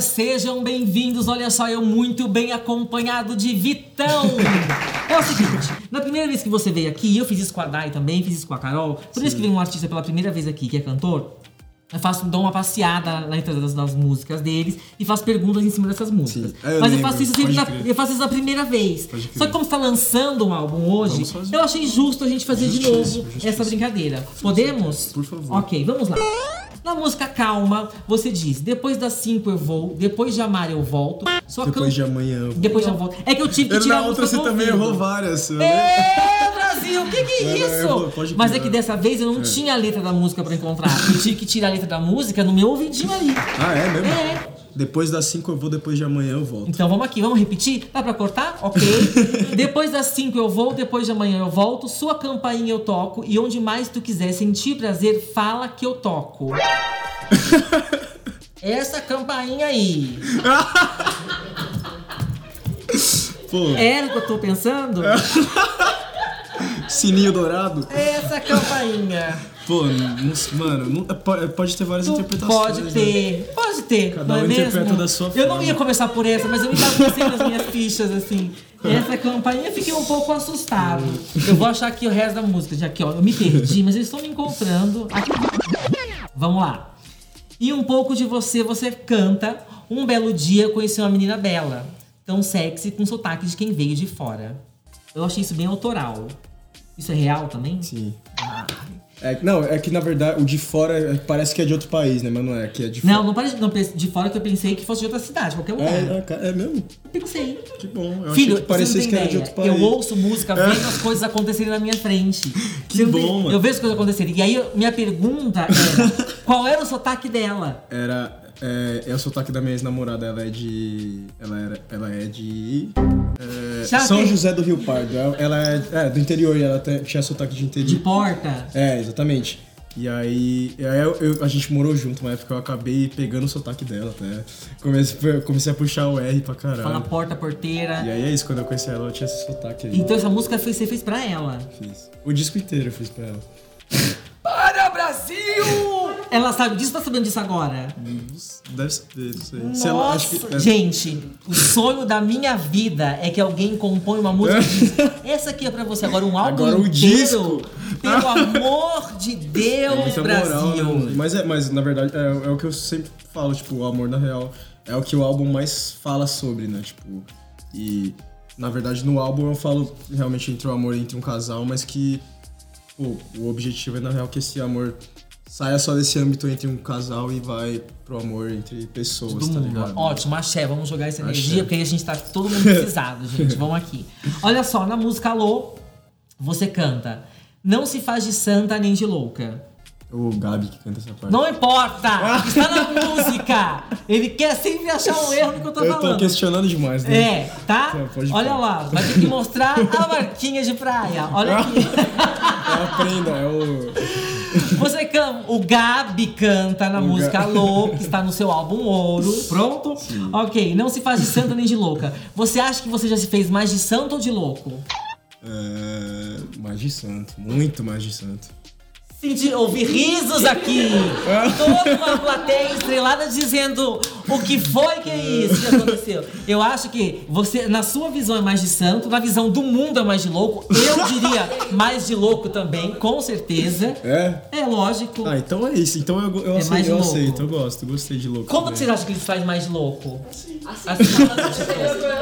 Sejam bem-vindos, olha só, eu muito bem acompanhado de Vitão. É o seguinte, na primeira vez que você veio aqui, eu fiz isso com a Dai também, fiz isso com a Carol. Toda vez que vem um artista pela primeira vez aqui, que é cantor, eu faço, dou uma passeada na das, das músicas deles e faço perguntas em cima dessas músicas. Ah, eu Mas eu lembro, faço isso sempre na, eu faço isso na primeira vez. Só que como está lançando um álbum hoje, eu achei justo a gente fazer de novo essa brincadeira. Podemos? Por favor. Ok, vamos lá. Na música Calma, você diz: Depois das 5 eu vou, depois de amar eu volto. Sua Depois can- de amanhã. Depois de eu volto. É que eu tive que Eu, tirar na outra você também errou várias. eu É, Brasil, o que, que é Não, não, isso? pode Mas é que dessa vez eu não tinha a letra da música pra encontrar. Eu tive que tirar a letra da música no meu ouvidinho ali. Ah, é mesmo? É. Depois das 5 eu vou, depois de amanhã eu volto. Então vamos aqui, vamos repetir? Dá pra cortar? Ok. depois das 5 eu vou, depois de amanhã eu volto. Sua campainha eu toco. E onde mais tu quiser sentir prazer, fala que eu toco. Essa campainha aí. Pô, Era o que eu tô pensando? Sininho dourado. Essa campainha. Pô, não- mano, não- pode, pode ter várias Tu interpretações. pode né? ter, pode ter, Cada não é um mesmo? interpreta da sua Eu não forma. ia começar por essa, mas eu me pensei nas minhas fichas, assim. Essa campainha eu fiquei um pouco assustado. Eu vou achar aqui o resto da música, já que ó, eu me perdi, mas eles estão me encontrando. Aqui. Vamos lá. E um pouco de você, você canta. Um belo dia eu conheci uma menina bela, tão sexy, com sotaque de quem veio de fora. Eu achei isso bem autoral. Isso é real também? Sim. Ah. É, não, é que na verdade o de fora é- parece que é de outro país, né? Mas não é, que é de Não, fora. não parece não, de fora que eu pensei que fosse de outra cidade, qualquer lugar. É, é, é mesmo? Pensei. Que bom. Eu Filho, achei que parecia que não era de outro país. Eu ouço música, vendo as coisas acontecerem na minha frente. Que não bom, tem- mano. Eu vejo as coisas acontecerem. E aí, minha pergunta era: qual era o sotaque dela? Era. É, é o sotaque da minha ex-namorada, ela é de. Ela, era, ela é de. é, São tem- José do Rio Pardo. Ela- Ela é, é, do interior e ela te- tinha sotaque de interior. De porta? É, exatamente. E aí, e aí eu- eu- a gente morou junto uma época, eu acabei pegando o sotaque dela até. Comecei, comecei a puxar o R pra caralho. Fala porta, porteira. E aí é isso, quando eu conheci ela, eu tinha esse sotaque aí. Então essa música foi, você fez pra ela. Fiz. O disco inteiro eu fiz pra ela. Ela sabe disso, tá sabendo disso agora? Deve saber, não sei. Se ela, acho que, é, gente, o sonho da minha vida é que alguém compõe uma música e diz, essa aqui é pra você. Agora um álbum Agora o inteiro. disco. Pelo amor de Deus, muita Brasil. moral, né, mas, é, mas na verdade é, é o que eu sempre falo, tipo, o amor na real é o que o álbum mais fala sobre, né? Tipo, e na verdade no álbum eu falo realmente entre o amor entre um casal, mas que pô, o objetivo é na real que esse amor saia só desse âmbito entre um casal e vai pro amor entre pessoas, do tá mundo. ligado? Ótimo, axé, vamos jogar essa energia, Axé. porque aí a gente tá todo mundo precisado, gente. Vamos aqui. Olha só, na música Alô, você canta. Não se faz de santa nem de louca. O Gabi que canta essa parte. Não importa! Está na música! Ele quer sempre achar um erro no que eu tô eu tô falando. questionando demais, né? É, tá? Olha falar. lá, vai ter que mostrar a marquinha de praia. Olha aqui. É a prenda, é o. Você canta, o Gabi canta na O música Ga- Alô, que está no seu álbum Ouro. Pronto? Ok, não se faz de santa nem de louca. Você acha que você já se fez mais de santo ou de louco? É, mais de santo, muito mais de santo. Senti, ouvi risos aqui. Toda uma plateia estrelada dizendo o que foi que é isso que aconteceu. Eu acho que você, na sua visão, é mais de santo, na visão do mundo é mais de louco. Eu diria mais de louco também, com certeza. É? É lógico. Ah, então é isso. Então eu, eu, É aceito, mais eu louco. aceito, eu gosto, gostei de louco. Como que também. vocês acham que eles fazem mais de louco? Assim.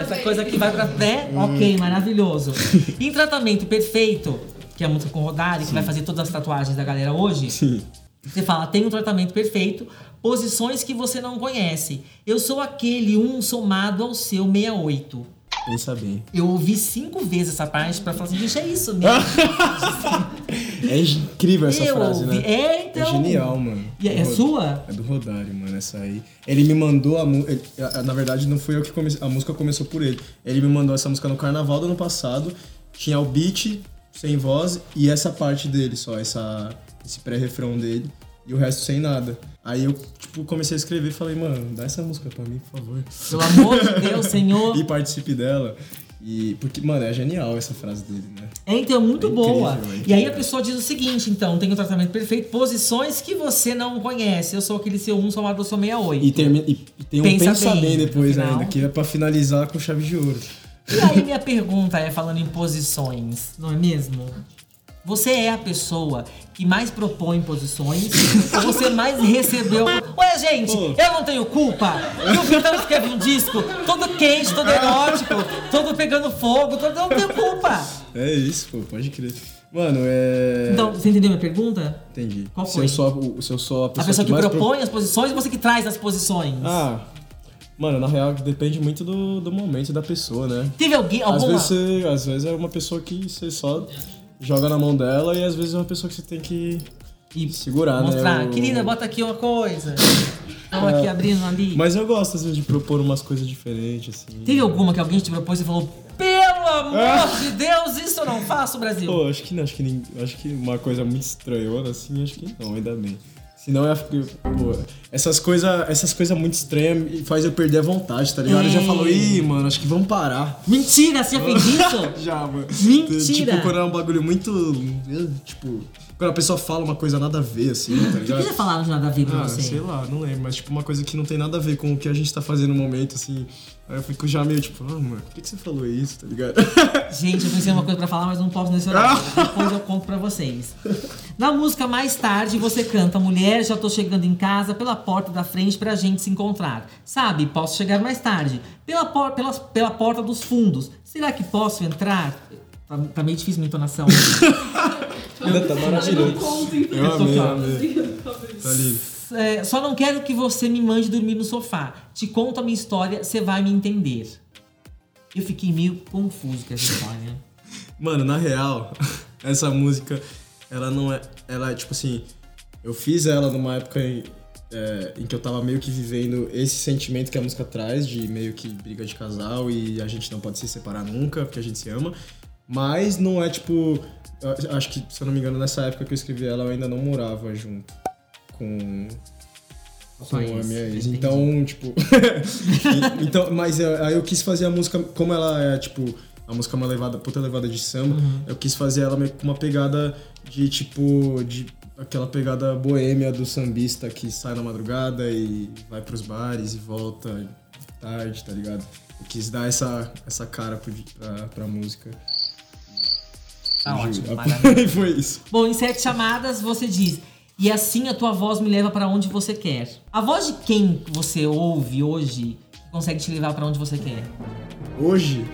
Essa coisa que vai pra pé, ok, maravilhoso. Em tratamento perfeito, que é a música com Rodari, que vai fazer todas as tatuagens da galera hoje, Sim. você fala, tem um tratamento perfeito, posições que você não conhece. Eu sou aquele um somado ao seu 68. Pensa bem. Eu ouvi cinco vezes essa parte pra falar assim, gente, é isso mesmo. É incrível essa Eu frase, ouvi. né? É, então. É genial, mano. E é, é Rod- sua? É do Rodário, mano, essa aí. Ele me mandou a música. Na verdade, não fui eu que comecei. A música começou por ele. Ele me mandou essa música no carnaval do ano passado. Tinha o beat sem voz e essa parte dele só, essa, esse pré-refrão dele. E o resto sem nada. Aí eu, tipo, comecei a escrever e falei, mano, dá essa música pra mim, por favor. Pelo amor de Deus, Senhor. E participe dela. E, porque, mano, é genial essa frase dele, né? É, então, é muito É incrível, boa. é E incrível. aí a pessoa diz o seguinte, então, tem o tratamento perfeito, posições que você não conhece. Eu sou aquele seu 1 somado eu sou 68. E, termina, e, tem um Pensa pensa, bem, bem, depois ainda, que é pra finalizar com chave de ouro. E aí minha pergunta é, falando em posições, não é mesmo? Você é a pessoa que mais propõe posições ou você mais recebeu... Ué, gente, eu não tenho culpa. E o Vitão escreve um disco todo quente, todo erótico, todo pegando fogo, todo... eu não tenho culpa. É isso, pô, pode crer. Mano, é. Então, você entendeu minha pergunta? Entendi. Qual se foi? eu sou se eu sou a pessoa, A pessoa que, pro- propõe as posições ou você que traz as posições? Ah, mano, na real depende muito do, do momento da pessoa, né? Teve alguém, Às alguma... vezes, você, às vezes é uma pessoa que você só joga na mão dela e às vezes é uma pessoa que você tem que E segurar, mostrar, né? O- querida, bota aqui uma coisa. Estamos aqui abrindo ali. Mas eu gosto às vezes de propor umas coisas diferentes, assim. Teve alguma que alguém te propôs e falou, pelo amor Ah. de Deus, isso eu não faço, Brasil? Pô, acho que não, acho que, acho que uma coisa muito estranhona assim, acho que não, ainda bem. Senão eu ficar- pô, essas coisas essas coisa muito estranhas faz eu perder a vontade, tá ligado? Eu já É. falo, ih, mano, acho que vamos parar. Mentira, você já fez isso? Já, mano. Mentira! Tipo, quando é um bagulho muito. Tipo, quando a pessoa fala uma coisa nada a ver, assim, tá O que ligado? já falaram de nada a ver pra Ah, você? sei lá, não lembro, mas tipo uma coisa que não tem nada a ver com o que a gente tá fazendo no momento, assim. Aí eu fico já meio tipo, ah, mano, por que, que você falou isso, tá ligado? Gente, eu pensei uma coisa pra falar, mas não posso nesse horário. Depois eu conto pra vocês. Na música Mais Tarde, você canta Mulher, já tô chegando em casa pela porta da frente pra gente se encontrar. Sabe, posso chegar mais tarde. Pela, por- pela, pela porta dos fundos. Será que posso entrar? Tá, tá meio difícil minha entonação. tá maravilhoso. Eu amei, amei. Tá lindo. É, só não quero que você me mande dormir no sofá. Te conto a minha história, você vai me entender. Eu fiquei meio confuso com essa história. Mano, na real, essa música, ela não é. Ela é tipo assim. Eu fiz ela numa época em, é, em que eu tava meio que vivendo esse sentimento que a música traz, de meio que briga de casal e a gente não pode se separar nunca, porque a gente se ama. Mas não é tipo. Acho que, se eu não me engano, nessa época que eu escrevi ela, eu ainda não morava junto com. Com a minha ex. entendi. Então, tipo. então, mas aí eu quis fazer a música, como ela é, tipo, a música é uma levada, puta levada de samba, Uhum. eu quis fazer ela meio com uma pegada de, tipo, de aquela pegada boêmia do sambista que sai na madrugada e vai pros bares e volta tarde, tá ligado? Eu quis dar essa, essa cara pra, pra música. Tá ótimo, maravilha. E foi isso. Bom, em sete chamadas você diz. E assim a tua voz me leva pra onde você quer. A voz de quem você ouve hoje consegue te levar pra onde você quer? Hoje,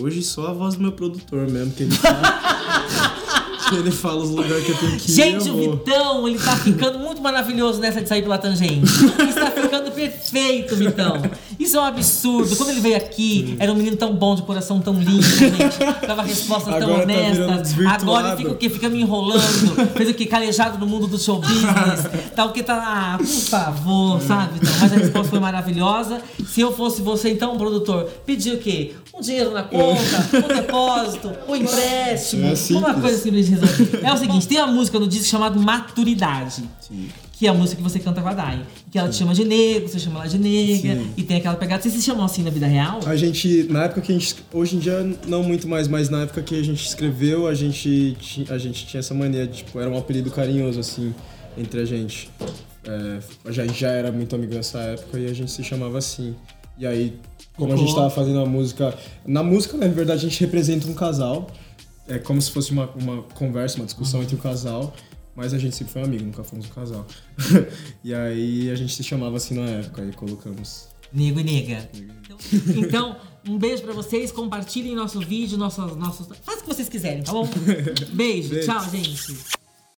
hoje só a voz do meu produtor mesmo, que ele fala, que ele fala os lugares que eu tenho que ir. Gente, o. Vitão, ele tá ficando muito maravilhoso nessa de sair pela tangente. Ele está ficando perfeito, Vitão. Isso é um absurdo. Quando ele veio aqui, era um menino tão bom, de coração tão lindo, gente. Dava respostas tão Agora tá honestas. Agora ele fica o quê? Fica me enrolando. Fez o quê? Calejado no mundo do show business. Tá o que tá. Ah, por favor, sabe, Vitão? Mas a resposta foi maravilhosa. Se eu fosse você, então, produtor, pedir o quê? Um dinheiro na conta, um depósito, um empréstimo, É uma coisa assim resolver. É o seguinte, tem uma música no disco chamada Maturidade. Sim. Que é a música que você canta com a Dai. Que ela te chama de negro, você chama ela de nega. Sim. E tem aquela pegada. Vocês se chamam assim na vida real? A gente, na época que a gente, hoje em dia não muito mais, mas na época que a gente escreveu, a gente, a gente tinha essa mania de, tipo, era um apelido carinhoso, assim, entre a gente. É, a gente já era muito amigo nessa época e a gente se chamava assim. E aí, como a gente tava fazendo a música, na música, na verdade, a gente representa um casal. É como se fosse uma, uma conversa, uma discussão entre o casal. Mas a gente sempre foi amigo, nunca fomos um casal. e aí a gente se chamava assim na época e colocamos Nego e nega. Então, então, um beijo pra vocês. Compartilhem nosso vídeo, nossos. nossos... Faz o que vocês quiserem, tá bom? Beijo. Beijo. Tchau, gente.